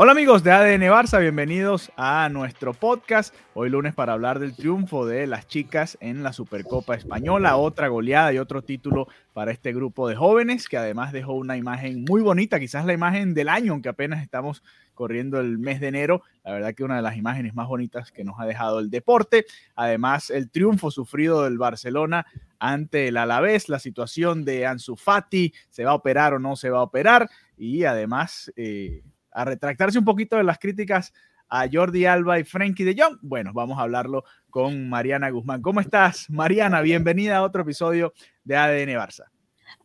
Hola amigos de ADN Barça, bienvenidos a nuestro podcast. Hoy lunes para hablar del triunfo de las chicas en la Supercopa Española, otra goleada y otro título para este grupo de jóvenes que además dejó una imagen muy bonita, quizás la imagen del año, aunque apenas estamos corriendo el mes de enero. La verdad que una de las imágenes más bonitas que nos ha dejado el deporte. Además, el triunfo sufrido del Barcelona ante el Alavés, la situación de Ansu Fati, se va a operar o no se va a operar y además... Eh, a retractarse un poquito de las críticas a Jordi Alba y Frankie de Jong. Bueno, vamos a hablarlo con Mariana Guzmán. ¿Cómo estás, Mariana? Bienvenida a otro episodio de ADN Barça.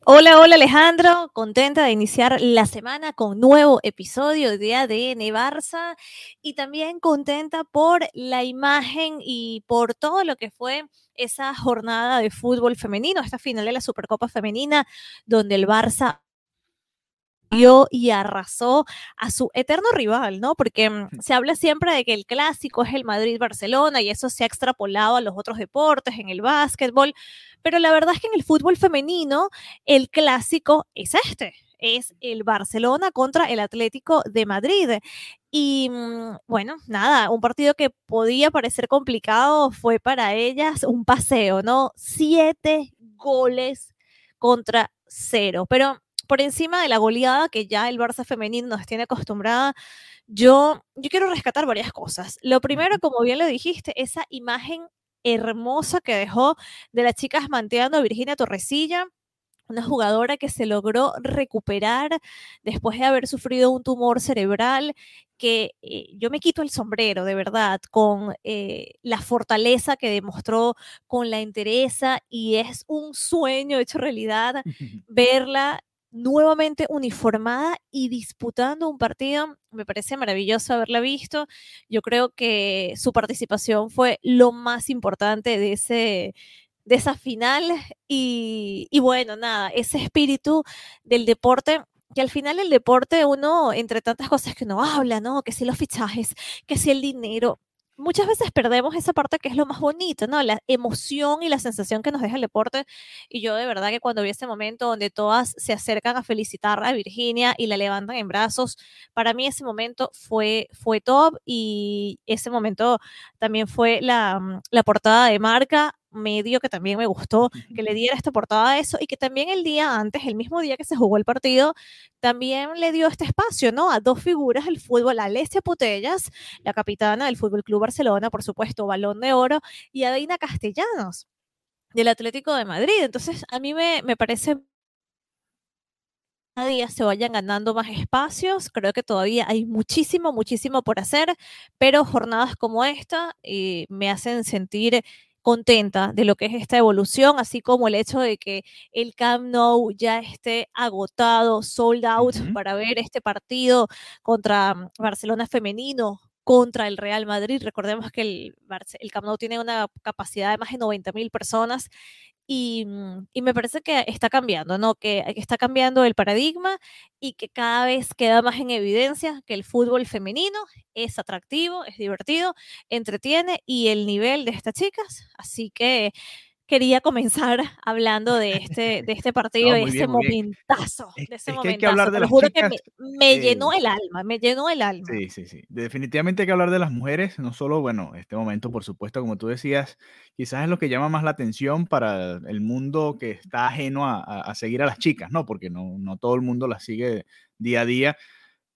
Hola, hola Alejandro, contenta de iniciar la semana con nuevo episodio de ADN Barça y también contenta por la imagen y por todo lo que fue esa jornada de fútbol femenino, esta final de la Supercopa Femenina, donde el Barça y arrasó a su eterno rival, ¿no? Porque mm, se habla siempre de que el clásico es el Madrid-Barcelona y eso se ha extrapolado a los otros deportes, en el básquetbol, pero la verdad es que en el fútbol femenino el clásico es este, es el Barcelona contra el Atlético de Madrid. Y mm, bueno, nada, un partido que podía parecer complicado fue para ellas un paseo, ¿no? Siete goles contra cero. Pero por encima de la goleada que ya el Barça femenino nos tiene acostumbrada, yo, yo quiero rescatar varias cosas. Lo primero, como bien lo dijiste, esa imagen hermosa que dejó de las chicas manteando a Virginia Torresilla, una jugadora que se logró recuperar después de haber sufrido un tumor cerebral, que eh, yo me quito el sombrero, de verdad, con eh, la fortaleza que demostró, con la entereza, y es un sueño hecho realidad verla nuevamente uniformada y disputando un partido. Me parece maravilloso haberla visto. Yo creo que su participación fue lo más importante de ese de esa final y, y bueno, nada, ese espíritu del deporte que al final el deporte uno, entre tantas cosas que uno habla, ¿no? Que si los fichajes, que si el dinero, muchas veces perdemos esa parte que es lo más bonito, ¿no? La emoción y la sensación que nos deja el deporte. Y yo de verdad que cuando vi ese momento donde todas se acercan a felicitar a Virginia y la levantan en brazos, para mí ese momento fue, fue top y ese momento también fue la, mm, la portada de marca medio que también me gustó que le diera esta portada a eso y que también el día antes, el mismo día que se jugó el partido, también le dio este espacio, ¿no? A dos figuras del fútbol, a Alessia Putellas, la capitana del Fútbol Club Barcelona, por supuesto, Balón de Oro, y a Deina Castellanos del Atlético de Madrid. Entonces, a mí me, me parece cada día se vayan ganando más espacios. Creo que todavía hay muchísimo, muchísimo por hacer, pero jornadas como esta eh, me hacen sentir contenta de lo que es esta evolución, así como el hecho de que el Camp Nou ya esté agotado, sold out para ver este partido contra mm, Barcelona femenino contra el Real Madrid. Recordemos que el, el Camp Nou tiene una capacidad de más de 90 mil personas Mm, y, me parece que está cambiando, ¿no? Que, que, está cambiando el paradigma y que cada vez queda más en evidencia que el fútbol femenino es atractivo, es divertido, entretiene y el nivel de estas chicas. Así que quería comenzar hablando de este, de este partido, de ese momentazo. de ese momentazo. que hablar de las juro que me, llenó el alma, me llenó el alma. Sí, sí, sí. Definitivamente hay que hablar de las mujeres, no solo, bueno, este momento, por supuesto, como tú decías, quizás es lo que llama más la atención para el mundo que está ajeno a, a seguir a las chicas, ¿no? Porque no, no todo el mundo las sigue día a día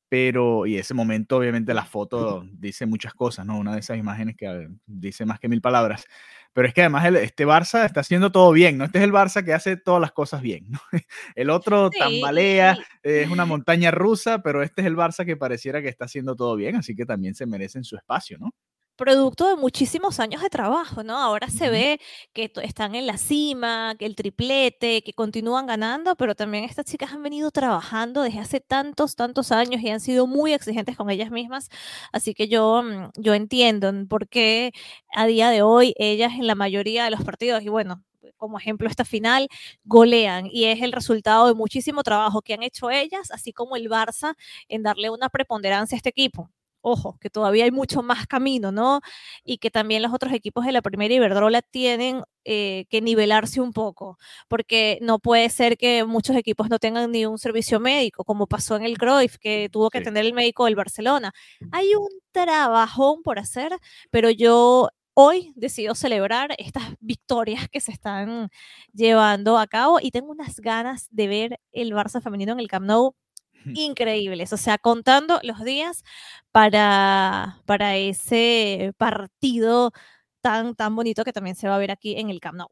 pero y ese momento obviamente la foto dice muchas cosas, ¿no? Una de esas imágenes que dice más que mil palabras. Pero es que además este Barça está haciendo todo bien, ¿no? Este es el Barça que hace todas las cosas bien, ¿no? El otro tambalea, es una montaña rusa, pero este es el Barça que pareciera que está haciendo todo bien, así que también se merecen su espacio, ¿no? Producto de muchísimos años de trabajo, ¿no? Ahora se ve que están en la cima, que el triplete, que continúan ganando, pero también estas chicas han venido trabajando desde hace tantos, tantos años y han sido muy exigentes con ellas mismas. Así que yo, mm, yo entiendo por qué a día de hoy ellas en la mayoría de los partidos, y bueno, como ejemplo esta final, golean y es el resultado de muchísimo trabajo que han hecho ellas, así como el Barça en darle una preponderancia a este equipo ojo, que todavía hay mucho más camino, ¿no? Y que también los otros equipos de la primera Iberdrola tienen eh, que nivelarse un poco, porque no puede ser que muchos equipos no tengan ni un servicio médico, como pasó en el Cruyff, que tuvo que atender el médico del Barcelona. Hay un trabajón por hacer, pero yo hoy decido celebrar estas victorias que se están llevando a cabo y tengo unas ganas de ver el Barça femenino en el Camp Nou increíbles, o sea, contando los días para, para ese partido tan, tan bonito que también se va a ver aquí en el Camp Nou.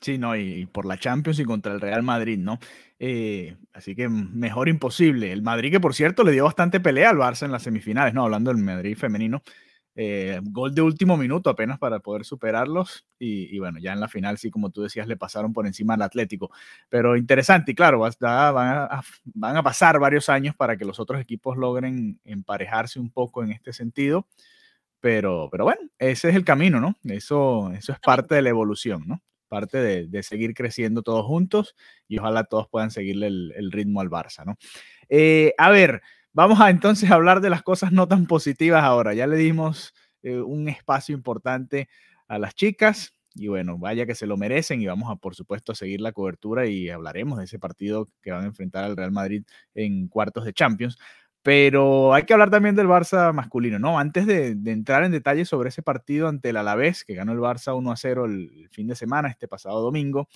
Sí, no, y, por la Champions y contra el Real Madrid, ¿no? Eh, así que mejor imposible. El Madrid, que por cierto le dio bastante pelea al Barça en las semifinales, ¿no? Hablando del Madrid femenino, eh, gol de último minuto apenas para poder superarlos y, bueno, ya en la final sí, como tú decías, le pasaron por encima al Atlético. Pero interesante y claro, van a, van a pasar varios años para que los otros equipos logren emparejarse un poco en este sentido. Pero, pero bueno, ese es el camino, ¿no? Eso, eso es parte de la evolución, ¿no? Parte de, seguir creciendo todos juntos y ojalá todos puedan seguirle el, ritmo al Barça, ¿no? Eh, a ver, Vamos a entonces hablar de las cosas no tan positivas ahora. Ya le dimos eh, un espacio importante a las chicas y bueno, vaya que se lo merecen y vamos a por supuesto seguir la cobertura y hablaremos de ese partido que van a enfrentar al Real Madrid en cuartos de Champions. Pero hay que hablar también del Barça masculino, ¿no? Antes de, entrar en detalle sobre ese partido ante el Alavés, que ganó el Barça 1 a 0 el, fin de semana, este pasado domingo,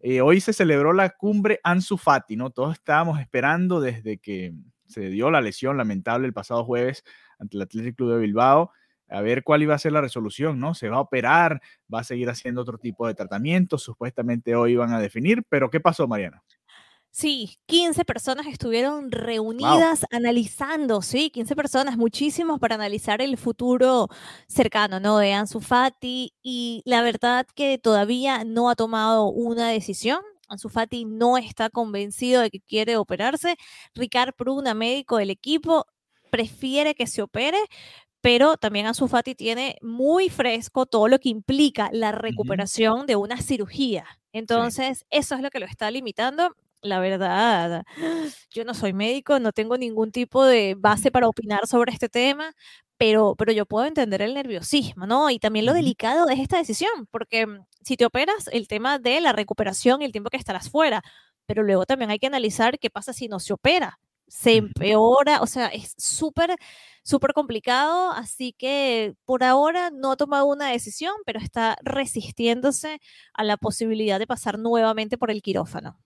eh, hoy se celebró la cumbre Ansu Fati, ¿no? Todos estábamos esperando desde que se dio la lesión lamentable el pasado jueves ante el Athletic Club de Bilbao. A ver cuál iba a ser la resolución, ¿no? Se va a operar, va a seguir haciendo otro tipo de tratamiento, supuestamente hoy van a definir, pero ¿qué pasó, Mariana? Sí, 15 personas estuvieron reunidas analizando, sí, 15 personas, muchísimos para analizar el futuro cercano, ¿no? De Ansu Fati y la verdad que todavía no ha tomado una decisión. Ansu Fati no está convencido de que quiere operarse. Ricard Pruna, médico del equipo, prefiere que se opere, pero también Ansu Fati tiene muy fresco todo lo que implica la recuperación de una cirugía. Entonces, eso es lo que lo está limitando. La verdad, yo no soy médico, no tengo ningún tipo de base para opinar sobre este tema, pero, pero yo puedo entender el nerviosismo, ¿no? Y también lo delicado es esta decisión, porque mm, si te operas, el tema de la recuperación y el tiempo que estarás fuera, pero luego también hay que analizar qué pasa si no se opera. Se empeora, o sea, es súper, súper complicado, así que por ahora no ha tomado una decisión, pero está resistiéndose a la posibilidad de pasar nuevamente por el quirófano.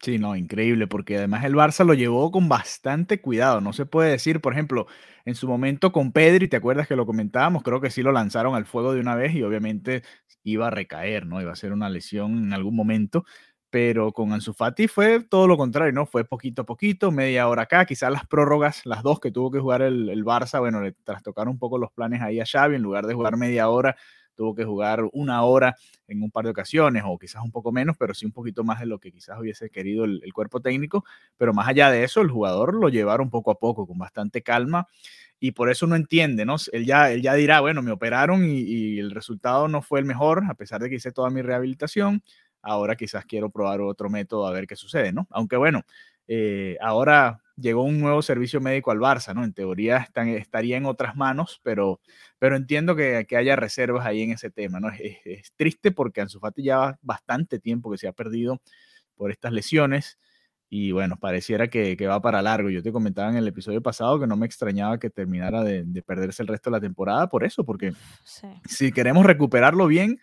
Sí, no, increíble, porque además el Barça lo llevó con bastante cuidado. No se puede decir, por ejemplo, en su momento con Pedri, ¿te acuerdas que lo comentábamos? Creo que sí lo lanzaron al fuego de una vez y obviamente iba a recaer, ¿no? Iba a ser una lesión en algún momento. Pero con Ansu Fati fue todo lo contrario, ¿no? Fue poquito a poquito, media hora acá, quizás las prórrogas, las dos que tuvo que jugar el, el Barça, bueno, le trastocaron un poco los planes ahí a Xavi, en lugar de jugar media hora, tuvo que jugar una hora en un par de ocasiones o quizás un poco menos, pero sí un poquito más de lo que quizás hubiese querido el, cuerpo técnico. Pero más allá de eso, el jugador lo llevaron poco a poco, con bastante calma y por eso no entiende, ¿no? Él ya, él ya dirá, bueno, me operaron y, el resultado no fue el mejor, a pesar de que hice toda mi rehabilitación, ahora quizás quiero probar otro método a ver qué sucede, ¿no? Aunque bueno, eh, ahora llegó un nuevo servicio médico al Barça, ¿no? En teoría estaría en otras manos, pero, pero entiendo que, que haya reservas ahí en ese tema, ¿no? Es, triste porque Ansu Fati ya bastante tiempo que se ha perdido por estas lesiones y bueno, pareciera que, que, va para largo. Yo te comentaba en el episodio pasado que no me extrañaba que terminara de, perderse el resto de la temporada por eso, porque si queremos recuperarlo bien,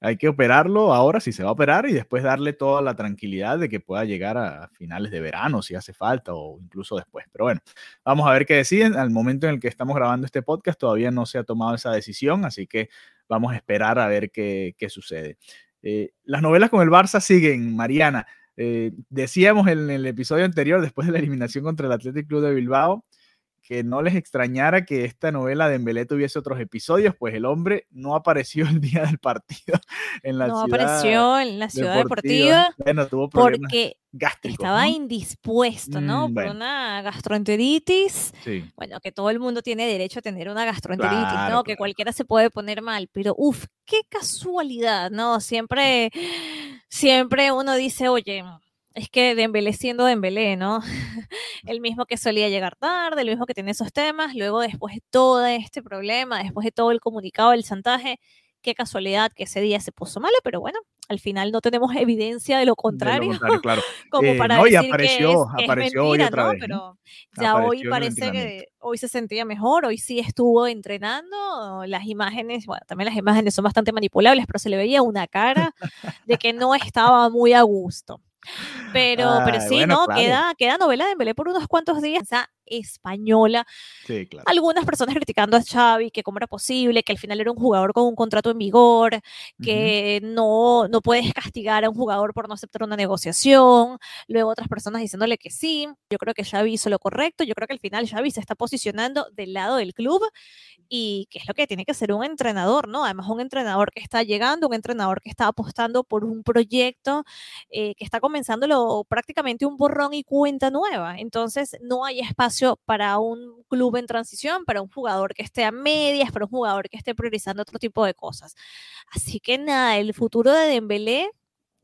hay que operarlo ahora si se va a operar y después darle toda la tranquilidad de que pueda llegar a finales de verano si hace falta o incluso después. Pero bueno, vamos a ver qué deciden. Al momento en el que estamos grabando este podcast todavía no se ha tomado esa decisión, así que vamos a esperar a ver qué, sucede. Eh, las novelas con el Barça siguen, Mariana. Eh, decíamos en el episodio anterior, después de la eliminación contra el Athletic Club de Bilbao, que no les extrañara que esta novela de Embelé tuviese otros episodios, pues el hombre no apareció el día del partido en la no ciudad. apareció en la ciudad deportiva, Bueno, tuvo problemas porque gástricos. estaba ¿no? indispuesto, ¿no? Mm, Por una gastroenteritis. Sí. Bueno, que todo el mundo tiene derecho a tener una gastroenteritis, Claro, ¿no? Que cualquiera se puede poner mal, pero uff, qué casualidad, ¿no? Siempre, siempre uno dice, oye, es que Dembélé siendo Dembélé, ¿no? el mismo que solía llegar tarde, el mismo que tiene esos temas, luego después de todo este problema, después de todo el comunicado del chantaje, qué casualidad que ese día se puso malo, pero bueno, al final no tenemos evidencia de lo De lo contrario, claro. como Eh, para no, y decir apareció- que es, que es apareció hoy mentira, otra ¿no? vez. Pero ya Apareció hoy el parece que hoy se sentía mejor, hoy sí estuvo entrenando, las imágenes, bueno, también las imágenes son bastante manipulables, pero se le veía una cara de que no estaba muy a gusto. Pero, pero sí, bueno, ¿no? claro. Queda, queda novela de Dembélé por unos cuantos días, esa española. Sí, claro. Algunas personas criticando a Xavi, que cómo era posible, que al final era un jugador con un contrato en vigor, que no, no puedes castigar a un jugador por no aceptar una negociación, luego otras personas diciéndole que sí, yo creo que Xavi hizo lo correcto, yo creo que al final Xavi se está posicionando del lado del club y que es lo que tiene que ser un entrenador, ¿no? Además un entrenador que está llegando, un entrenador que está apostando por un proyecto eh, que está comenzándolo prácticamente un borrón y cuenta nueva, entonces no hay espacio para un club en transición, para un jugador que esté a medias, para un jugador que esté priorizando otro tipo de cosas. Así que nada, el futuro de Dembélé,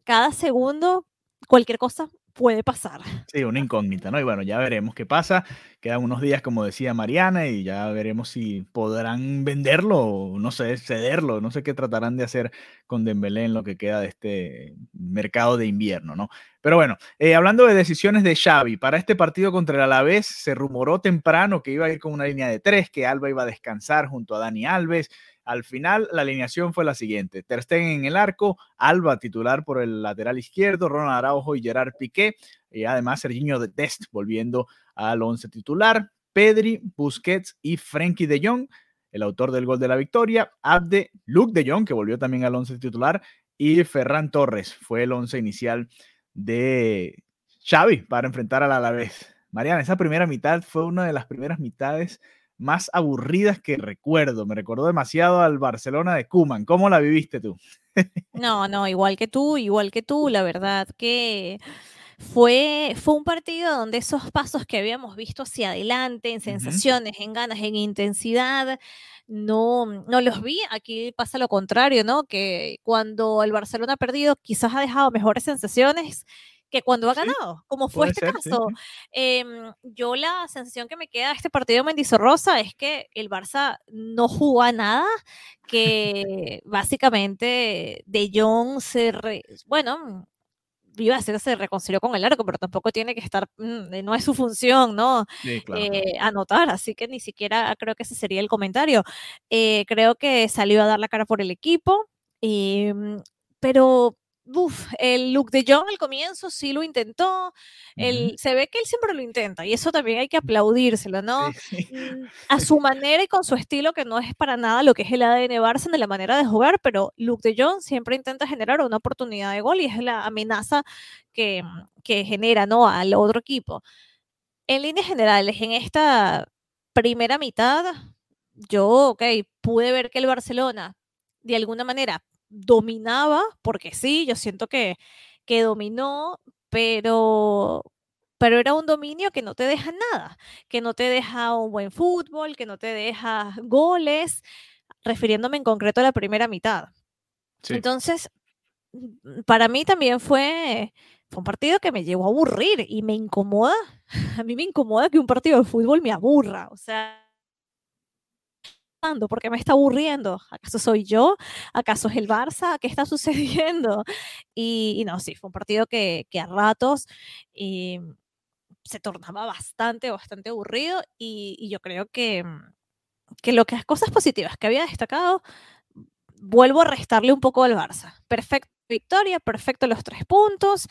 cada segundo, cualquier cosa puede pasar. Sí, una incógnita, ¿no? Y bueno, ya veremos qué pasa. Quedan unos días, como decía Mariana, y ya veremos si podrán venderlo o, no sé, cederlo. No sé qué tratarán de hacer con Dembélé en lo que queda de este mercado de invierno, ¿no? Pero bueno, eh, hablando de decisiones de Xavi, para este partido contra el Alavés se rumoró temprano que iba a ir con una línea de tres, que Alba iba a descansar junto a Dani Alves. Al final, la alineación fue la siguiente: Ter Stegen en el arco, Alba titular por el lateral izquierdo, Ronald Araujo y Gerard Piqué, y además Serginho de Dest volviendo al once titular, Pedri, Busquets y Frenkie de Jong, el autor del gol de la victoria, Abde, Luke de Jong, que volvió también al once titular, y Ferran Torres fue el once inicial de Xavi para enfrentar al Alavés. Mariana, esa primera mitad fue una de las primeras mitades más aburridas que recuerdo. Me recordó demasiado al Barcelona de Kuman. ¿Cómo la viviste tú? No, no, igual que tú, igual que tú, la verdad que fue, fue un partido donde esos pasos que habíamos visto hacia adelante, en sensaciones, en ganas, en intensidad, no, no los vi. Aquí pasa lo contrario, ¿no? Que cuando el Barcelona ha perdido, quizás ha dejado mejores sensaciones que cuando ha Sí, ganado, como fue este ser, caso. sí. Em, yo la sensación que me queda de este partido Mendizorrosa es que el Barça no jugó a nada, que básicamente De Jong se, re- bueno, iba a decir se reconcilió con el arco, pero tampoco tiene que estar, mm, no es su función, ¿no? Sí, claro. eh, anotar, así que ni siquiera creo que ese sería el comentario. Eh, creo que salió a dar la cara por el equipo, em, pero uf, el look de John al comienzo sí lo intentó, el, se ve que él siempre lo intenta y eso también hay que aplaudírselo, ¿no? Sí, sí. Mm, a su manera y con su estilo, que no es para nada lo que es el ADN Barça de la manera de jugar, pero Luke de Jong siempre intenta generar una oportunidad de gol y es la amenaza que, que genera ¿no? al otro equipo. En líneas generales, en esta primera mitad, yo, ok, pude ver que el Barcelona de alguna manera dominaba, porque sí, yo siento que, que dominó, pero, pero era un dominio que no te deja nada, que no te deja un buen fútbol, que no te deja goles, refiriéndome en concreto a la primera mitad. Sí. Entonces, para mí también fue, fue un partido que me llegó a aburrir y me incomoda. A mí me incomoda que un partido de fútbol me aburra. O sea, ¿por qué me está aburriendo? ¿Acaso soy yo? ¿Acaso es el Barça? ¿Qué está sucediendo? Y, y no, sí, fue un partido que, que a ratos eh, se tornaba bastante, bastante aburrido y, y yo creo que, que lo que las cosas positivas que había destacado, vuelvo a restarle un poco al Barça. Perfecto victoria, perfecto los tres puntos,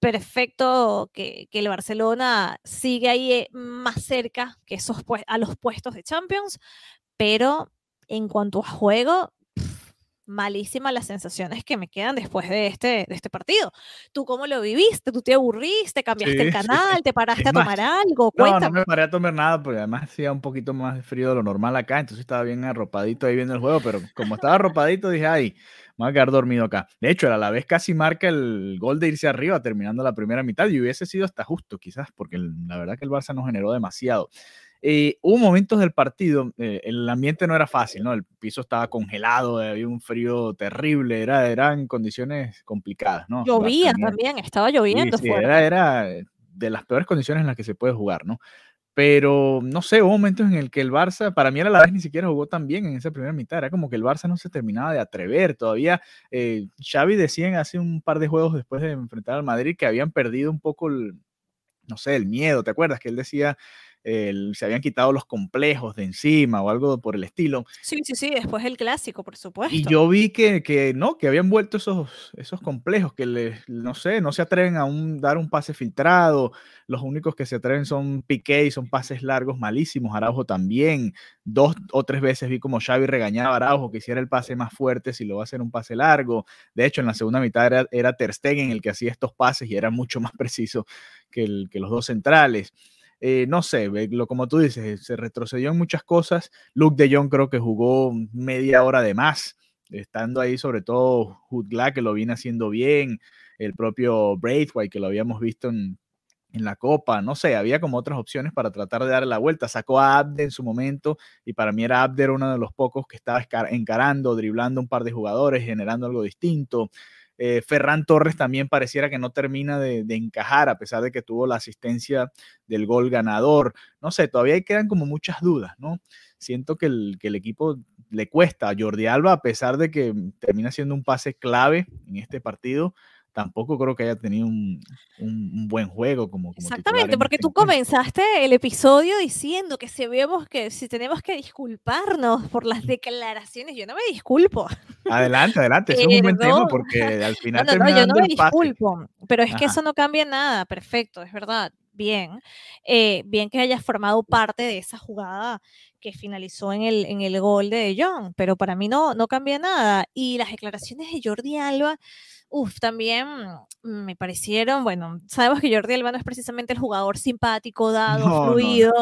perfecto que, que el Barcelona sigue ahí eh, más cerca que esos a los puestos de Champions, pero en cuanto a juego, malísimas las sensaciones que me quedan después de este, de este partido. ¿Tú cómo lo viviste? ¿Tú te aburriste? ¿Cambiaste el canal? ¿Te paraste a tomar algo? No, no me paré a tomar nada porque además hacía un poquito más de frío de lo normal acá, entonces estaba bien arropadito ahí viendo el juego, pero como estaba arropadito dije, ay, me voy a quedar dormido acá. De hecho, a la vez casi marca el gol de irse arriba terminando la primera mitad y hubiese sido hasta justo quizás, porque la verdad que el Barça no generó demasiado. Eh, hubo momentos del partido, eh, el ambiente no era fácil, ¿no? El piso estaba congelado, había un frío terrible, era, eran condiciones complicadas, ¿no? Llovía también, estaba lloviendo. Sí, era, era de las peores condiciones en las que se puede jugar, ¿no? Pero no sé, hubo momentos en el que el Barça, para mí a la vez ni siquiera jugó tan bien en esa primera mitad. Era como que el Barça no se terminaba de atrever. Todavía eh, Xavi decían hace un par de juegos después de enfrentar al Madrid que habían perdido un poco el, no sé, el miedo. ¿Te acuerdas? Que él decía se habían quitado los complejos de encima o algo por el estilo. Sí, sí, sí, después el clásico, por supuesto. Y yo vi que, que no, que habían vuelto esos, esos complejos, que les, no sé, no se atreven a un, dar un pase filtrado, los únicos que se atreven son Piqué y son pases largos malísimos, Araujo también, dos o tres veces vi como Xavi regañaba a Araujo que hiciera el pase más fuerte si lo va a hacer un pase largo, de hecho en la segunda mitad era, era Ter Stegen el que hacía estos pases y era mucho más preciso que, el, que los dos centrales. Eh, no sé, lo, como tú dices, se retrocedió en muchas cosas. Luke de Jong creo que jugó media hora de más, estando ahí sobre todo Hudla, que lo viene haciendo bien, el propio Braithwaite, que lo habíamos visto en, la Copa, no sé, había como otras opciones para tratar de darle la vuelta. Sacó a Abde en su momento y para mí era Abder uno de los pocos que estaba encarando, driblando un par de jugadores, generando algo distinto. Eh, Ferran Torres también pareciera que no termina de, encajar, a pesar de que tuvo la asistencia del gol ganador. No sé, todavía quedan como muchas dudas, ¿no? Siento que el, que el equipo le cuesta a Jordi Alba, a pesar de que termina siendo un pase clave en este partido, tampoco creo que haya tenido un, buen juego como, Exactamente, porque este tú comenzaste el episodio diciendo que si vemos que si tenemos que disculparnos por las declaraciones, yo no me disculpo. Adelante, adelante, eso es un buen tema porque al final no, no, no yo no me disculpo, pero es que eso no cambia nada, perfecto, es verdad. Bien, eh, bien que hayas formado parte de esa jugada que finalizó en el, en el gol de John, pero para mí no, no cambia nada. Y las declaraciones de Jordi Alba, Uf, también me parecieron, bueno, sabemos que Jordi Alba no es precisamente el jugador simpático, dado, fluido,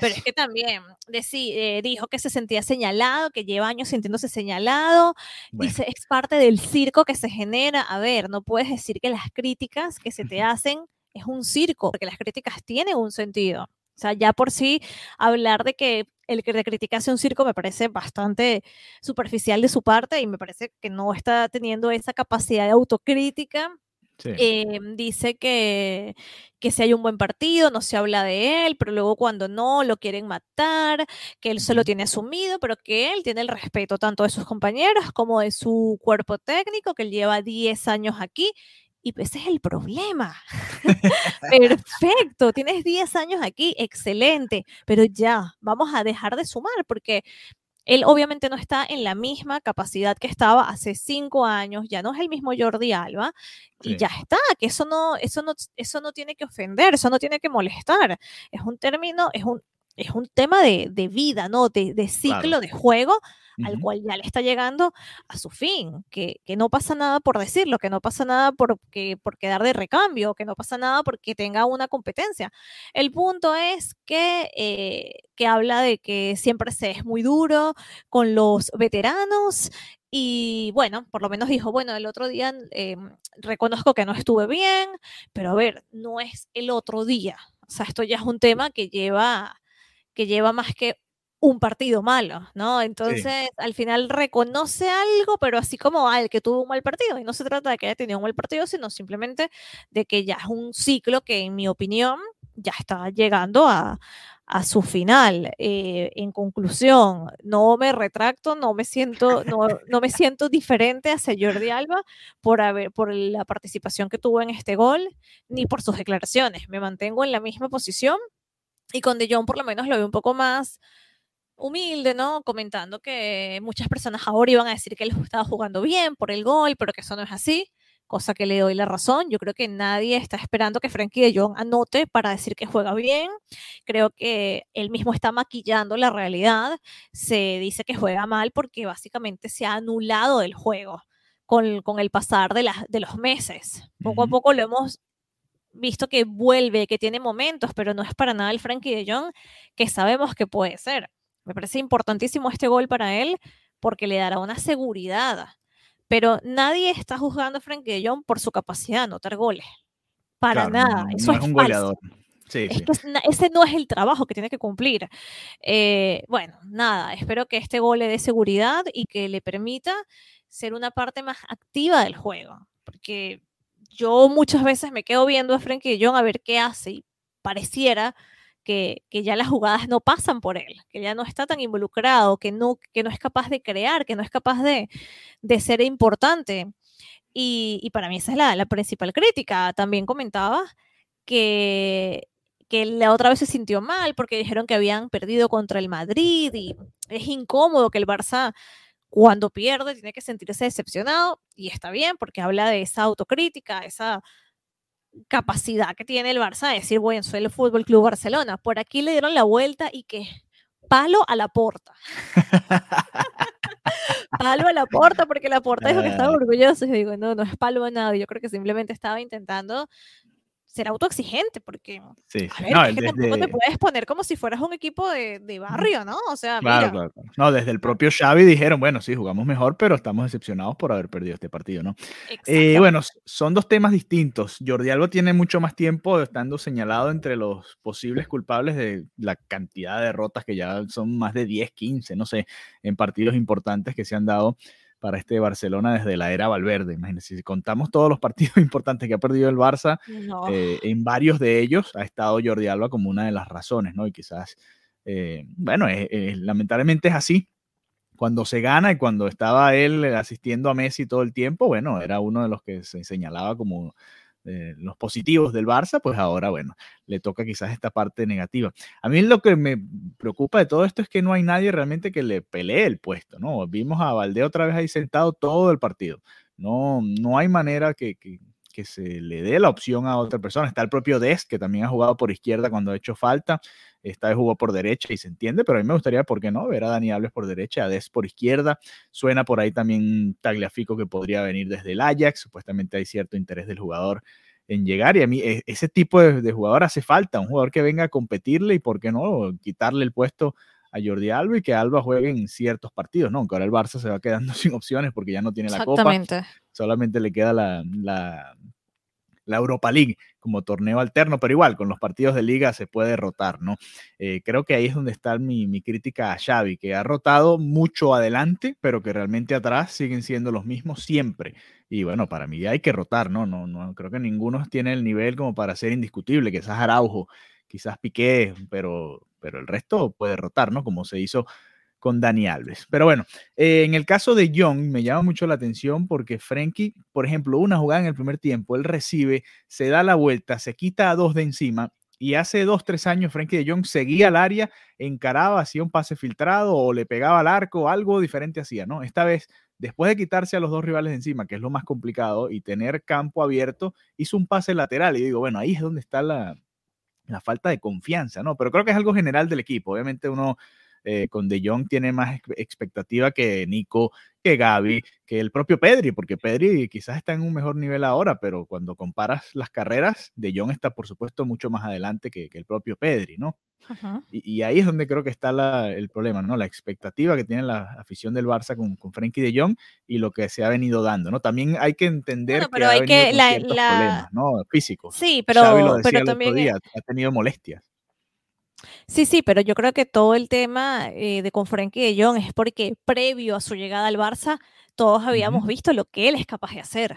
pero es que también eh, dijo que se sentía señalado, que lleva años sintiéndose señalado, dice, es parte del circo que se genera. A ver, no puedes decir que las críticas que se te hacen es un circo, porque las críticas tienen un sentido. O sea, ya por sí hablar de que el que criticase un circo me parece bastante superficial de su parte y me parece que no está teniendo esa capacidad de autocrítica. Em, dice que, que si hay un buen partido, no se habla de él, pero luego cuando no, lo quieren matar, que él se lo tiene asumido, pero que él tiene el respeto tanto de sus compañeros como de su cuerpo técnico, que él lleva 10 años aquí y ese es el problema. Perfecto, tienes 10 años aquí, excelente, pero ya, vamos a dejar de sumar porque él obviamente no está en la misma capacidad que estaba hace cinco años, ya no es el mismo Jordi Alba, y ya está, que eso no, eso no, eso no tiene que ofender, eso no tiene que molestar. Es un término, es un, es un tema de, de vida, ¿no? De, de ciclo de juego al cual ya le está llegando a su fin, que, que, no pasa nada por decirlo, que no pasa nada por, que, por quedar de recambio, que no pasa nada porque tenga una competencia. El punto es que, eh, que habla de que siempre se es muy duro con los veteranos y bueno, por lo menos dijo, bueno, el otro día eh, reconozco que no estuve bien, pero a ver, no es el otro día. O sea, esto ya es un tema que lleva que lleva más que un partido malo, ¿no? Entonces, al final reconoce algo, pero así como al que tuvo un mal partido. Y no se trata de que haya tenido un mal partido, sino simplemente de que ya es un ciclo que, en mi opinión, ya está llegando a, su final. Eh, en conclusión, no me retracto, no me siento, no, no, me siento diferente hacia Jordi Alba por, haber, por la participación que tuvo en este gol, ni por sus declaraciones. Me mantengo en la misma posición y con De Jong por lo menos lo veo un poco más humilde, ¿no? Comentando que muchas personas ahora iban a decir que él estaba jugando bien por el gol, pero que eso no es así. cosa que le doy la razón. Yo creo que nadie está esperando que Frankie de Jong anote para decir que juega bien. Creo que él mismo está maquillando la realidad. Se dice que juega mal porque básicamente se ha anulado del juego con, con el pasar de, las de los meses. Poco a Ujú. poco lo hemos visto que vuelve, que tiene momentos, pero no es para nada el Frankie de Jong que sabemos que puede ser. Me parece importantísimo este gol para él porque le dará una seguridad. Pero nadie está juzgando a Frankie de Jong por su capacidad de anotar goles. Para Claro, nada. no- Eso no es, un falso. goleador. Sí, Es sí. que es ese no es el trabajo que tiene que cumplir. Eh, bueno, nada, espero que este gol le dé seguridad y que le permita ser una parte más activa del juego. Porque yo muchas veces me quedo viendo a Frankie Jong a ver qué hace y pareciera que, que ya las jugadas no pasan por él, que ya no está tan involucrado, que no, que no es capaz de crear, que no es capaz de, de ser importante. Y, y para mí esa es la, la principal crítica. También comentaba que, que la otra vez se sintió mal porque dijeron que habían perdido contra el Madrid y es incómodo que el Barça cuando pierde tiene que sentirse decepcionado y está bien porque habla de esa autocrítica, esa capacidad que tiene el Barça de decir, bueno, soy el Fútbol Club Barcelona. Por aquí le dieron la vuelta y que palo a la porta. palo a la porta porque la porta dijo que estaba Ah. orgulloso. Y digo, no, no es palo a nada. Yo creo que simplemente estaba intentando ser autoexigente porque, Sí, a sí. ver, No, es tampoco te puedes poner como si fueras un equipo de, de barrio, ¿no? O sea, Claro, mira, claro, claro. No, desde el propio Xavi dijeron, bueno, sí, jugamos mejor, pero estamos decepcionados por haber perdido este partido, ¿no? Eh, bueno, son dos temas distintos. Jordi Alba tiene mucho más tiempo estando señalado entre los posibles culpables de la cantidad de derrotas que ya son más de 10, 15, no sé, en partidos importantes que se han dado para este Barcelona desde la era Valverde. Imagínense, si contamos todos los partidos importantes que ha perdido el Barça, No. eh, en varios de ellos ha estado Jordi Alba como una de las razones, ¿no? Y quizás, eh, bueno, eh, lamentablemente es así. Cuando se gana y cuando estaba él asistiendo a Messi todo el tiempo, bueno, era uno de los que se señalaba como eh, los positivos del Barça, pues ahora, bueno, le toca quizás esta parte negativa. A mí lo que me preocupa de todo esto es que no hay nadie realmente que le pelee el puesto, ¿no? Vimos a Valdé otra vez ahí sentado todo el partido. No, no hay manera que, que, que se le dé la opción a otra persona. Está el propio Des, que también ha jugado por izquierda cuando ha hecho falta. Esta vez jugó por derecha y se entiende, pero a mí me gustaría, ¿por qué no? Ver a Dani Alves por derecha, a Des por izquierda. Suena por ahí también Tagliafico que podría venir desde el Ajax. Supuestamente hay cierto interés del jugador en llegar y a mí e- ese tipo de, de jugador hace falta, un jugador que venga a competirle y por qué no quitarle el puesto a Jordi Alba y que Alba juegue en ciertos partidos, ¿no? Aunque ahora el Barça se va quedando sin opciones porque ya no tiene la copa solamente le queda la, la, la Europa League como torneo alterno, pero igual con los partidos de liga se puede rotar, ¿no? Eh, creo que ahí es donde está mi, mi crítica a Xavi, que ha rotado mucho adelante, pero que realmente atrás siguen siendo los mismos siempre. Y bueno, para mí hay que rotar, ¿no? No, no creo que ninguno tiene el nivel como para ser indiscutible, quizás Araujo, quizás Piqué, pero, pero el resto puede rotar, ¿no? Como se hizo con Dani Alves. Pero bueno, eh, en el caso de Young me llama mucho la atención porque Frenkie, por ejemplo, una jugada en el primer tiempo, él recibe, se da la vuelta, se quita a dos de encima y hace dos, tres años Frenkie de Jong seguía al área, encaraba, hacía un pase filtrado o le pegaba al arco, algo diferente hacía, ¿no? Esta vez, después de quitarse a los dos rivales de encima, que es lo más complicado, y tener campo abierto, hizo un pase lateral y digo, bueno, ahí es donde está la, la falta de confianza, ¿no? Pero creo que es algo general del equipo. Obviamente uno eh, con De Jong tiene más ex- expectativa que Nico, que Gaby, que el propio Pedri, porque Pedri quizás está en un mejor nivel ahora, pero cuando comparas las carreras, De Jong está por supuesto mucho más adelante que, que el propio Pedri, ¿no? Y, y ahí es donde creo que está la- el problema, ¿no? La expectativa que tiene la afición del Barça con, con Frenkie de Jong y lo que se ha venido dando, ¿no? También hay que entender Bueno, que pero ha hay venido que con la- ciertos la- problemas, ¿no? Físicos. Sí, Xavi lo pero, decía pero el otro también, día, ha tenido molestias. Sí, sí, pero yo creo que todo el tema eh, de con Frenkie de Jong es porque previo a su llegada al Barça, todos habíamos visto lo que él es capaz de hacer.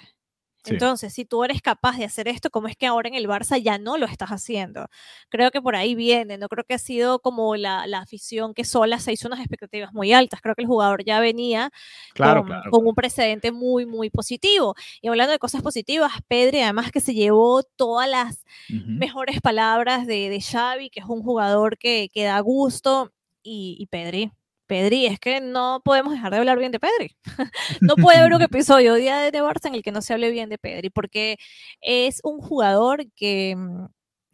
Sí. Entonces, si tú eres capaz de hacer esto, ¿cómo es que ahora en el Barça ya no lo estás haciendo? Creo que por ahí viene, no creo que ha sido como la, la afición que sola se hizo unas expectativas muy altas. Creo que el jugador ya venía Claro, con, claro. con un precedente muy, muy positivo. Y hablando de cosas positivas, Pedri además que se llevó todas las mejores palabras de, de Xavi, que es un jugador que, que da gusto, y, y Pedri Pedri, es que no podemos dejar de hablar bien de Pedri. no puede haber un episodio día de Barça en el que no se hable bien de Pedri, porque es un jugador que, mm,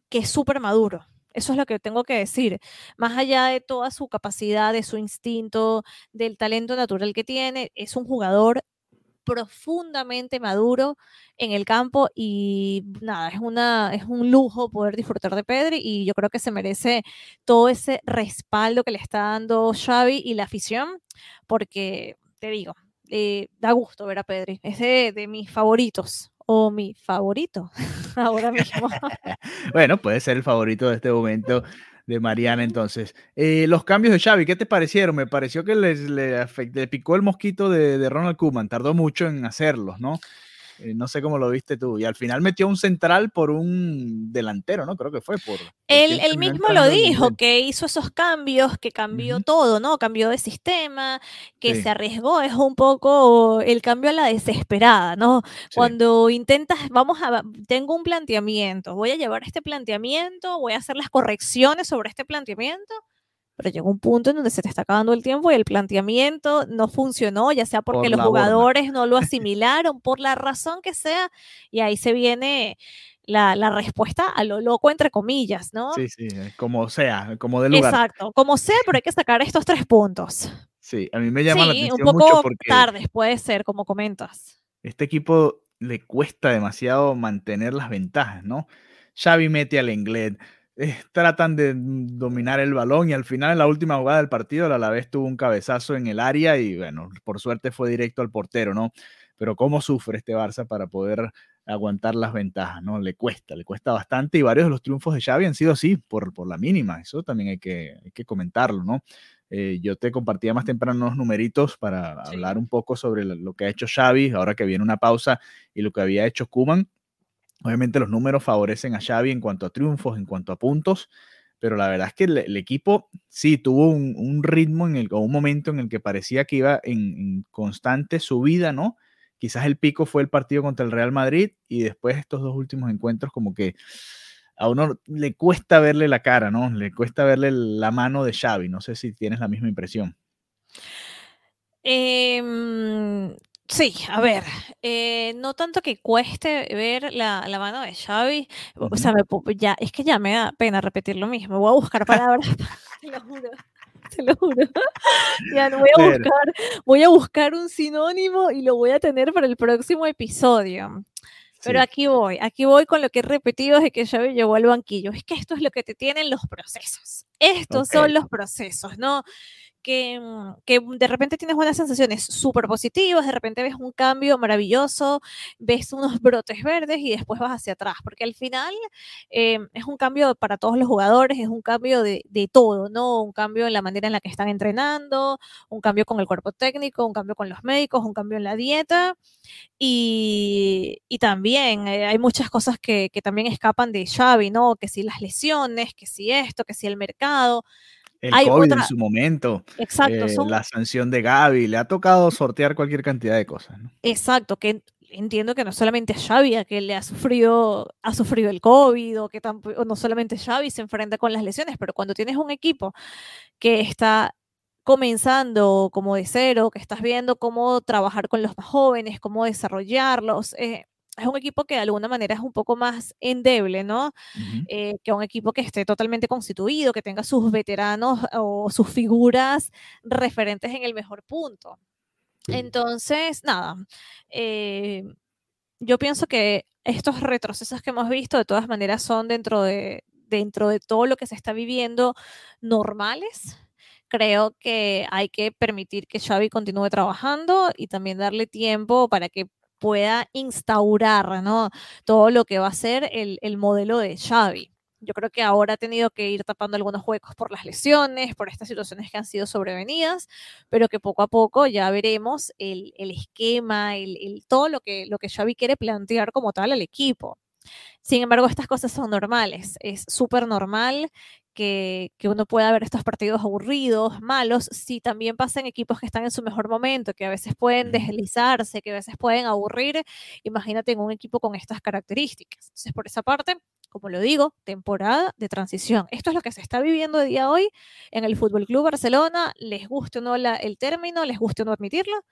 que es súper maduro. Eso es lo que tengo que decir. Más allá de toda su capacidad, de su instinto, del talento natural que tiene, es un jugador profundamente maduro en el campo y nada, es, una, es un lujo poder disfrutar de Pedri y yo creo que se merece todo ese respaldo que le está dando Xavi y la afición, porque te digo, eh, da gusto ver a Pedri, es de, de mis favoritos o mi favorito ahora mismo. bueno, puede ser el favorito de este momento de Mariana entonces. Eh, los cambios de Xavi, ¿qué te parecieron? Me pareció que les, le, picó el mosquito de, de Ronald Koeman, tardó mucho en hacerlos, ¿no? Eh, no sé cómo lo viste tú. Y al final metió un central por un delantero, ¿no? Creo que fue por. Él, él mismo lo dijo, que hizo esos cambios, que cambió todo, ¿no? Cambió de sistema, que se arriesgó. Es un poco el cambio a la desesperada, ¿no? Cuando intentas, vamos a, tengo un planteamiento, voy a llevar este planteamiento, voy a hacer las correcciones sobre este planteamiento pero llegó un punto en donde se te está acabando el tiempo y el planteamiento no funcionó, ya sea porque los jugadores no lo asimilaron, por la razón que sea, y ahí se viene la, la, respuesta a lo loco, entre comillas, ¿no? Sí, sí, como sea, como de lugar. Exacto, como sea, pero hay que sacar estos tres puntos. Sí, a mí me llama la atención un poco mucho porque tarde puede ser, como comentas. Este equipo le cuesta demasiado mantener las ventajas, ¿no? Xavi mete al Englet, eh, tratan de dominar el balón y al final en la última jugada del partido el Alavés tuvo un cabezazo en el área y bueno, por suerte fue directo al portero, ¿no? Pero cómo sufre este Barça para poder aguantar las ventajas, ¿no? Le cuesta, le cuesta bastante y varios de los triunfos de Xavi han sido así, por, por la mínima, eso también hay que, que comentarlo, ¿no? Eh, yo te compartía más temprano unos numeritos para hablar un poco sobre lo que ha hecho Xavi, ahora que viene una pausa, y lo que había hecho Kuman Obviamente los números favorecen a Xavi en cuanto a triunfos, en cuanto a puntos, pero la verdad es que el, equipo sí tuvo un, ritmo en el, o un momento en el que parecía que iba en, constante subida, ¿no? Quizás el pico fue el partido contra el Real Madrid y después estos dos últimos encuentros como que a uno le cuesta verle la cara, ¿no? Le cuesta verle la mano de Xavi. No sé si tienes la misma impresión. Eh, Sí, a ver, eh, no tanto que cueste ver la, mano de Xavi, o sea, ya, es que ya me da pena repetir lo mismo, voy a buscar palabras, te lo juro, te lo juro, ya no voy a buscar, voy a buscar un sinónimo y lo voy a tener para el próximo episodio. Pero aquí voy, aquí voy con lo que he repetido de que Xavi llegó al banquillo. Es que esto es lo que te tienen los procesos. Estos son los procesos, ¿no? Que, mm, que, de repente tienes unas sensaciones súper positivas, de repente ves un cambio maravilloso, ves unos brotes verdes y después vas hacia atrás, porque al final eh, es un cambio para todos los jugadores, es un cambio de, todo, ¿no? Un cambio en la manera en la que están entrenando, un cambio con el cuerpo técnico, un cambio con los médicos, un cambio en la dieta y, y también eh, hay muchas cosas que, que también escapan de Xavi, ¿no? Que si las lesiones, que si esto, que si el mercado el COVID en su momento, Exacto, eh, la sanción de Gaby, le ha tocado sortear cualquier cantidad de cosas. Exacto, que entiendo que no solamente a Xavi a que le ha sufrido, ha sufrido el COVID, o que no solamente Xavi se enfrenta con las lesiones, pero cuando tienes un equipo que está comenzando como de cero, que estás viendo cómo trabajar con los más jóvenes, cómo desarrollarlos, eh, es un equipo que de alguna manera es un poco más endeble, ¿no? Eh, que un equipo que esté totalmente constituido, que tenga sus veteranos o sus figuras referentes en el mejor punto. Entonces, nada, eh, yo pienso que estos retrocesos que hemos visto de todas maneras son dentro de, dentro de todo lo que se está viviendo normales. Creo que hay que permitir que Xavi continúe trabajando y también darle tiempo para que pueda instaurar ¿no? todo lo que va a ser el, el modelo de Xavi. Yo creo que ahora ha tenido que ir tapando algunos huecos por las lesiones, por estas situaciones que han sido sobrevenidas, pero que poco a poco ya veremos el, el esquema, el, el, todo lo que, lo que Xavi quiere plantear como tal al equipo. Sin embargo, estas cosas son normales. Es súper normal que, uno pueda ver estos partidos aburridos, malos, si también pasan equipos que están en su mejor momento, que a veces pueden deslizarse, que a veces pueden aburrir, imagínate en un equipo con estas características. Entonces, por esa parte, como lo digo, temporada de transición. Esto es lo que se está viviendo de día hoy en el Fútbol Club Barcelona, les guste o no el término, les guste o no admitirlo,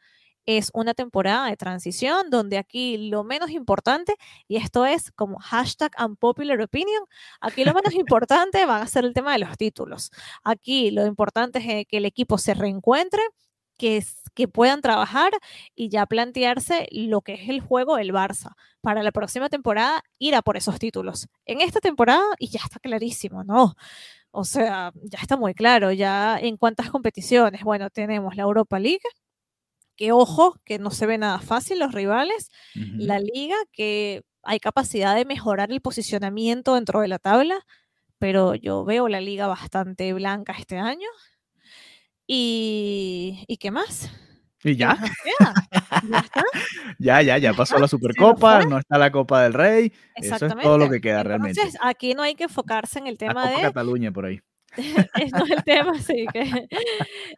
es una temporada de transición donde aquí lo menos importante, y esto es como hashtag unpopular opinion, aquí lo menos importante va a ser el tema de los títulos. Aquí lo importante es que el equipo se reencuentre, que, que puedan trabajar y ya plantearse lo que es el juego del Barça. Para la próxima temporada, ir a por esos títulos. En esta temporada, y ya está clarísimo, ¿no? O sea, ya está muy claro, ya en cuántas competiciones. Bueno, tenemos la Europa League, que ojo, que no se ve nada fácil los rivales, la liga, que hay capacidad de mejorar el posicionamiento dentro de la tabla, pero yo veo la liga bastante blanca este año. ¿Y, ¿y qué más? ¿Y ya? ¿Ya está? ya, ya, ya pasó la Supercopa, no está la Copa del Rey. Eso es todo lo que queda realmente. Aquí no hay que enfocarse en el tema la Copa de. Cataluña por ahí. No es el tema, sí. Que,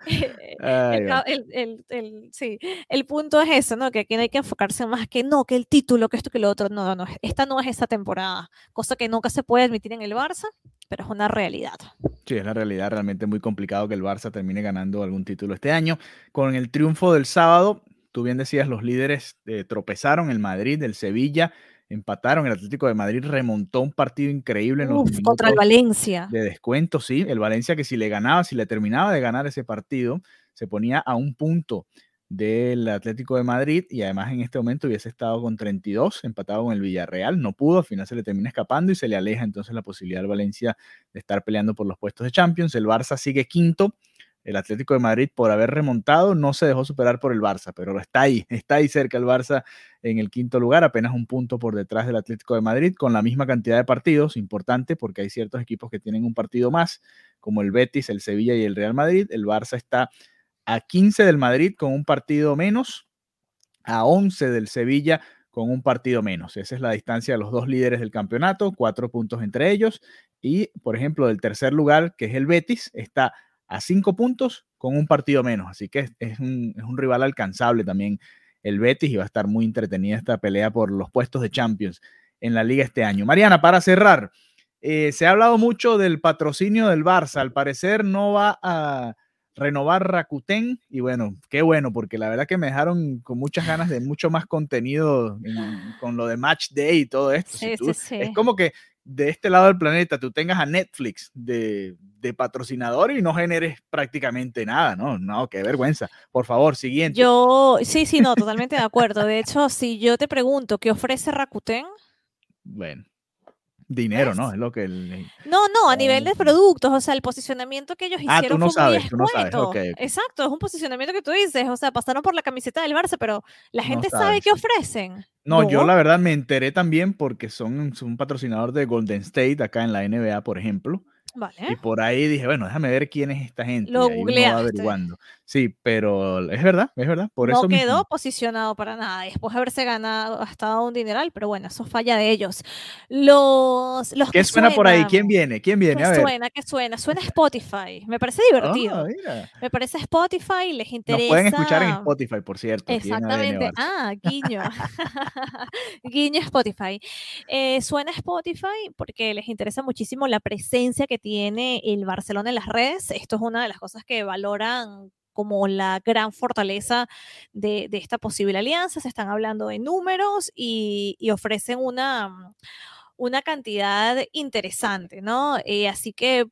el, el, sí. el punto es eso, ¿no? Que aquí no hay que enfocarse más que no, que el título, que esto, que lo otro. No, no, esta no es esa temporada. Cosa que nunca se puede admitir en el Barça, pero es una realidad. Sí, es la realidad. Realmente muy complicado que el Barça termine ganando algún título este año. Con el triunfo del sábado, tú bien decías, los líderes eh, tropezaron, el Madrid, el Sevilla empataron. El Atlético de Madrid remontó un partido increíble en los contra el Valencia. De descuento, sí. El Valencia que si le ganaba, si le terminaba de ganar ese partido, se ponía a un punto del Atlético de Madrid y además en este momento hubiese estado con 32, empatado con el Villarreal, no pudo, al final se le termina escapando y se le aleja entonces la posibilidad al Valencia de estar peleando por los puestos de Champions. El Barça sigue quinto el Atlético de Madrid por haber remontado no se dejó superar por el Barça, pero está ahí, está ahí cerca el Barça en el quinto lugar, apenas un punto por detrás del Atlético de Madrid, con la misma cantidad de partidos, importante porque hay ciertos equipos que tienen un partido más, como el Betis, el Sevilla y el Real Madrid. El Barça está a 15 del Madrid con un partido menos, a 11 del Sevilla con un partido menos. Esa es la distancia de los dos líderes del campeonato, cuatro puntos entre ellos. Y, por ejemplo, del tercer lugar, que es el Betis, está a cinco puntos con un partido menos. Así que es, un, rival alcanzable también el Betis y va a estar muy entretenida esta pelea por los puestos de Champions en la liga este año. Mariana, para cerrar, eh, se ha hablado mucho del patrocinio del Barça. Al parecer no va a renovar Rakuten y bueno, qué bueno, porque la verdad que me dejaron con muchas ganas de mucho más contenido con lo de Match Day y todo esto. Es como que de este lado del planeta tú tengas a Netflix de, patrocinador y no generes prácticamente nada, ¿no? No, qué vergüenza. Por favor, siguiente. Yo, sí, sí, no, totalmente de acuerdo. De hecho, si yo te pregunto, ¿qué ofrece Rakuten? Bueno, dinero, ¿no? Es lo que... no, no, a nivel de productos, o sea, el posicionamiento que ellos hicieron ah, tú no sabes, tú no sabes. Exacto, es un posicionamiento que tú dices, o sea, pasaron por la camiseta del Barça, pero la gente sabe qué ofrecen. No, yo la verdad me enteré también porque son, son un patrocinador de Golden State acá en la NBA, por ejemplo. Y por ahí dije, bueno, déjame ver quién es esta gente. Lo averiguando. Sí, pero es verdad, es verdad. Por no quedó posicionado para nada. Después de haberse ganado hasta un dineral, pero bueno, eso falla de ellos. Los, los ¿Qué suena por ahí? ¿Quién viene? ¿Quién viene? ¿Qué suena? ¿Qué suena? Suena Spotify. Me parece divertido. Ah, Me parece Spotify, les interesa. Nos pueden escuchar en Spotify, por cierto. Exactamente. Ah, guiño. guiño Spotify. Eh, suena Spotify porque les interesa muchísimo la presencia que tiene el Barcelona en las redes. Esto es una de las cosas que valoran como la gran fortaleza de, esta posible alianza. Se están hablando de números y, ofrecen una, una cantidad interesante, ¿no? Eh, así que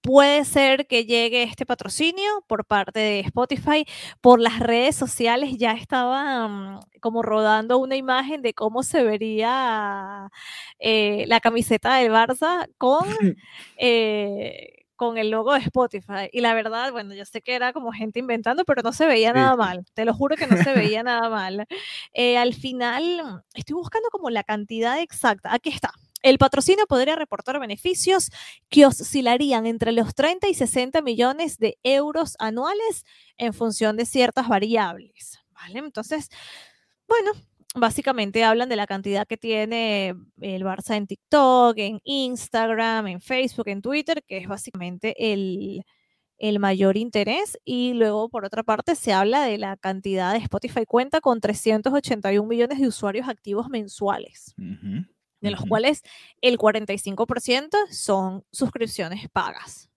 puede ser que llegue este patrocinio por parte de Spotify. Por las redes sociales ya estaba mm, como rodando una imagen de cómo se vería eh, la camiseta del Barça con... Eh, con el logo de Spotify. Y la verdad, bueno, yo sé que era como gente inventando, pero no se veía nada mal. Te lo juro que no se veía nada mal. Eh, al final, estoy buscando como la cantidad exacta. Aquí está. El patrocinio podría reportar beneficios que oscilarían entre los 30 y 60 millones de euros anuales en función de ciertas variables. ¿Vale? Entonces, bueno, básicamente hablan de la cantidad que tiene el Barça en TikTok, en Instagram, en Facebook, en Twitter, que es básicamente el, mayor interés. Y luego, por otra parte, se habla de la cantidad de Spotify cuenta con 381 millones de usuarios activos mensuales. De los cuales el 45% son suscripciones pagas.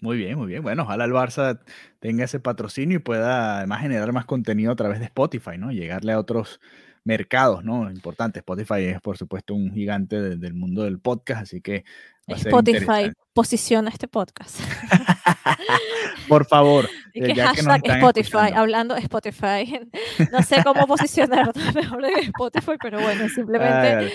Muy bien, muy bien. Bueno, ojalá el Barça tenga ese patrocinio y pueda además generar más contenido a través de Spotify, ¿no? Llegarle a otros mercados, ¿no? Importante. Spotify es, por supuesto, un gigante de- del mundo del podcast, así que va Spotify posiciona este podcast. Por favor, Y eh, que ya que nos hashtag están Spotify, escuchando. hablando de Spotify. No sé cómo posicionar mejor de Spotify, pero bueno, simplemente. Ay.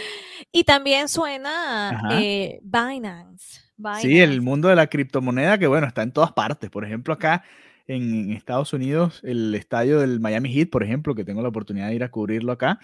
Y también suena eh, Binance. Sí, el Binance. mundo de la criptomoneda que bueno, está en todas partes. Por ejemplo, acá en Estados Unidos, el estadio del Miami Heat, por ejemplo, que tengo la oportunidad de ir a cubrirlo acá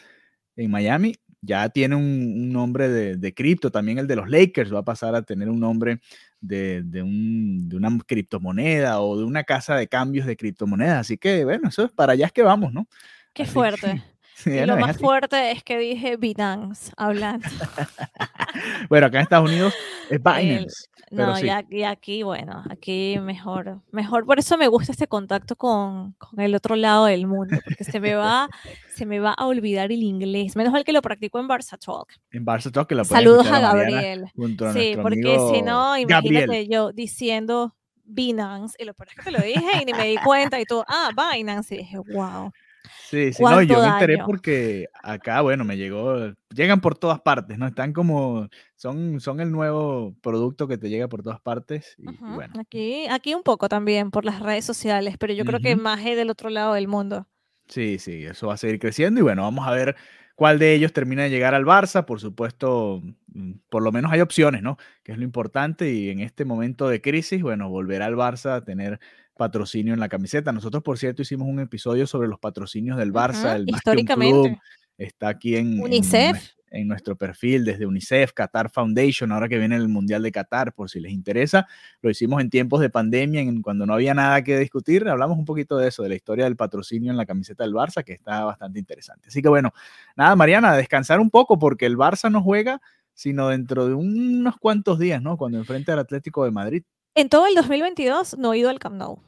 en Miami, ya tiene un, un nombre de, de cripto. También el de los Lakers va a pasar a tener un nombre de, de un- de una criptomoneda o de una casa de cambios de criptomonedas. Así que bueno, eso es para allá es que vamos, ¿no? Qué Así que, fuerte. sí, Y lo más así. fuerte es que dije Binance hablando. Bueno, acá en Estados Unidos es Binance. No, sí. y aquí, y aquí, bueno, aquí mejor, mejor. Por eso me gusta este contacto con, con el otro lado del mundo, porque se me va, se me va a olvidar el inglés. Menos mal que lo practico en Barça Talk. En Barça Talk, que pueden Saludos a Gabriel. a Sí, porque si no, imagínate Gabriel. yo diciendo Binance, y lo peor es que te lo dije y ni me di cuenta, y tú, ah, Binance, y dije, wow. Sí, sí, no, yo ¿Cuánto me enteré daño? porque acá, bueno, me llegó, llegan por todas partes, ¿no? Están como, son, son el nuevo producto que te llega por todas partes y, bueno, Aquí, aquí un poco también por las redes sociales, pero yo creo que más es del otro lado del mundo. sí, sí, eso va a seguir creciendo y bueno, vamos a ver cuál de ellos termina de llegar al Barça, por supuesto, mm, por lo menos hay opciones, ¿no? Que es lo importante y en este momento de crisis, bueno, volverá al Barça a tener patrocinio en la camiseta. Nosotros, por cierto, hicimos un episodio sobre los patrocinios del Barça, el históricamente. Club, está aquí en, UNICEF. en nuestro perfil desde UNICEF, Qatar Foundation, ahora que viene el Mundial de Qatar, por si les interesa. Lo hicimos en tiempos de pandemia, en, cuando no había nada que discutir. Hablamos un poquito de eso, de la historia del patrocinio en la camiseta del Barça, que está bastante interesante. Así que bueno, nada, Mariana, descansar un poco porque el Barça no juega sino dentro de unos cuantos días, ¿no? Cuando enfrente al Atlético de Madrid. En todo el 2022 no he ido al Camp Nou.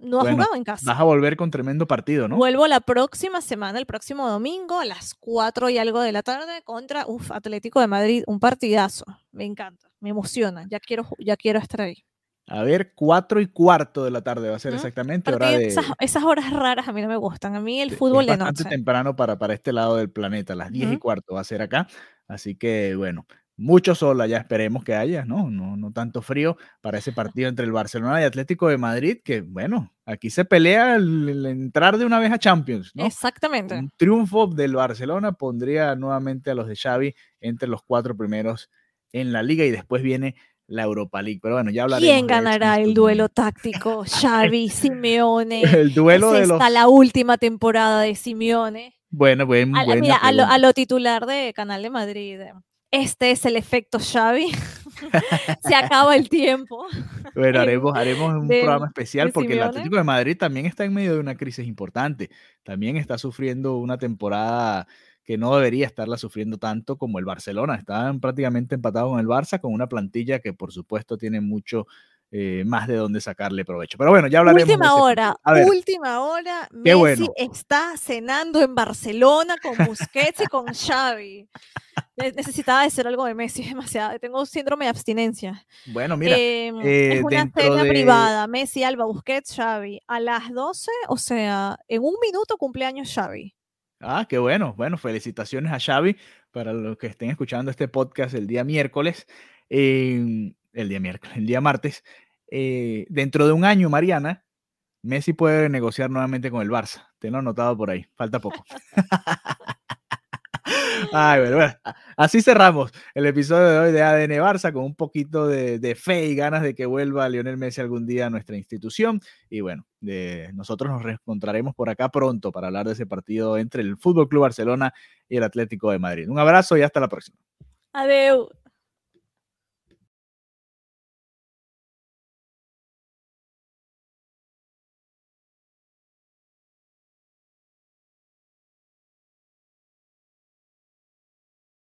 No ha Bueno, jugado en casa. Vas a volver con tremendo partido, ¿no? Vuelvo la próxima semana, el próximo domingo, a las 4 y algo de la tarde, contra uf, Atlético de Madrid. Un partidazo. Me encanta, me emociona. Ya quiero, ya quiero estar ahí. A ver, cuatro y cuarto de la tarde va a ser Ujú. exactamente hora de... esas, esas horas raras a mí no me gustan. A mí el es fútbol de bastante noche. temprano para, para este lado del planeta, las 10 y Ujú. cuarto va a ser acá. Así que, bueno, mucho sol allá esperemos que haya, ¿no? No, no tanto frío para ese partido entre el Barcelona y Atlético de Madrid, que, bueno, aquí se pelea el, el entrar de una vez a Champions, ¿no? Exactamente. Un triunfo del Barcelona pondría nuevamente a los de Xavi entre los cuatro primeros en la liga y después viene la Europa League. Pero bueno, ya hablaremos. ¿Quién ganará el duelo táctico? Xavi, Simeone. El duelo ¿Es de los... la última temporada de Simeone? Bueno, buen, A, buena mira, a lo, a lo titular de Canal de Madrid. Este es el efecto Xavi. Se acaba el tiempo. Bueno, haremos, haremos un programa especial porque el. Atlético de Madrid también está en medio de una crisis importante. También está sufriendo una temporada que no debería estarla sufriendo tanto como el Barcelona. Están prácticamente empatados con el Barça, con una plantilla que por supuesto tiene mucho eh, más de dónde sacarle provecho. Pero bueno, ya hablaremos. Última hora, partido. A ver, última hora. Messi bueno. está cenando en Barcelona con Busquets y con Xavi. Ne- Necesitaba decir algo de Messi, es demasiado. Tengo síndrome de abstinencia. bueno, mira, Em, eh, es una cena de- privada. Messi, Alba, Busquets, Xavi. A las 12, o sea, en un minuto cumpleaños Xavi. Ah, qué bueno. Bueno, felicitaciones a Xavi para los que estén escuchando este podcast el día miércoles, eh, el día miércoles, el día martes. Eh, dentro de un año, Mariana, Messi puede negociar nuevamente con el Barça. Te lo he notado por ahí. Falta poco. Ay, bueno, bueno, así cerramos el episodio de hoy de ADN Barça con un poquito de, de fe y ganas de que vuelva Lionel Messi algún día a nuestra institución. Y bueno, de, nosotros nos reencontraremos por acá pronto para hablar de ese partido entre el Fútbol Club Barcelona y el Atlético de Madrid. Un abrazo y hasta la próxima. Adeu.